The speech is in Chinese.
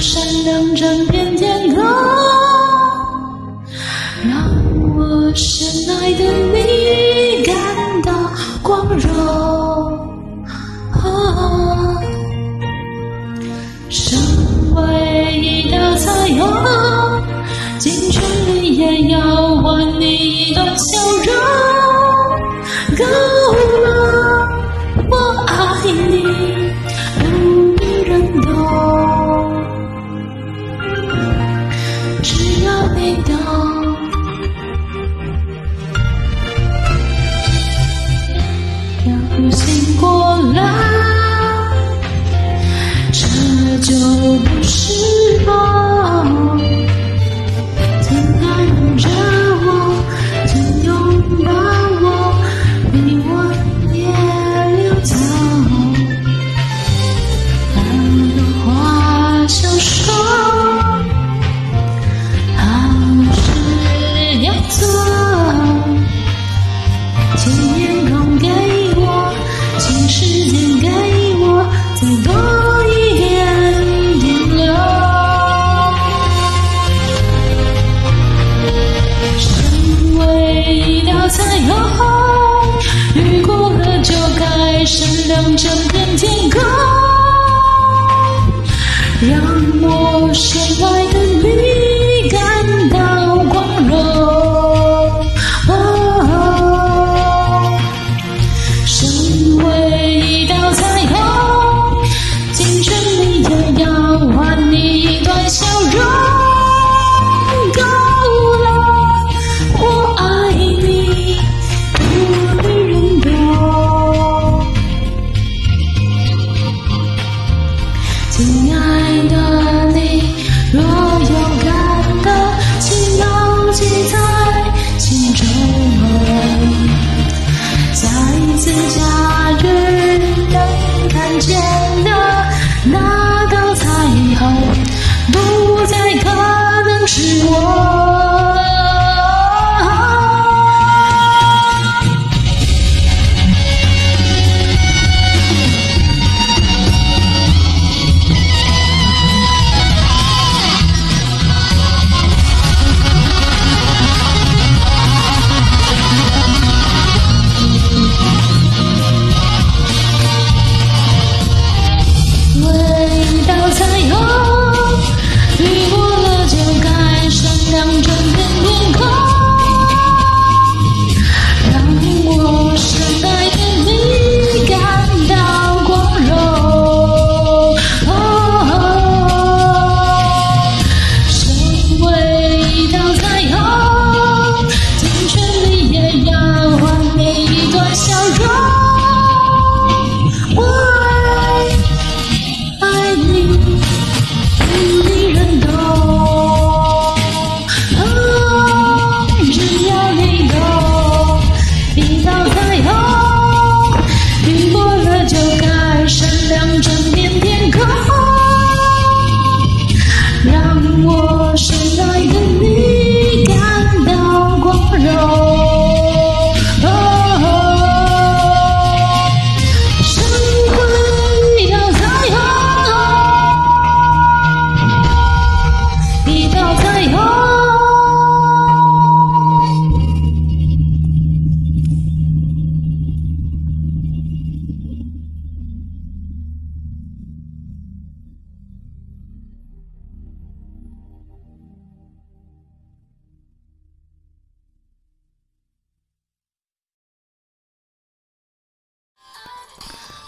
闪亮整片天空，让我深爱的你感到光荣。身为一道彩虹，尽全力也要还你。只要你懂。让整片天空，让我深爱。Run.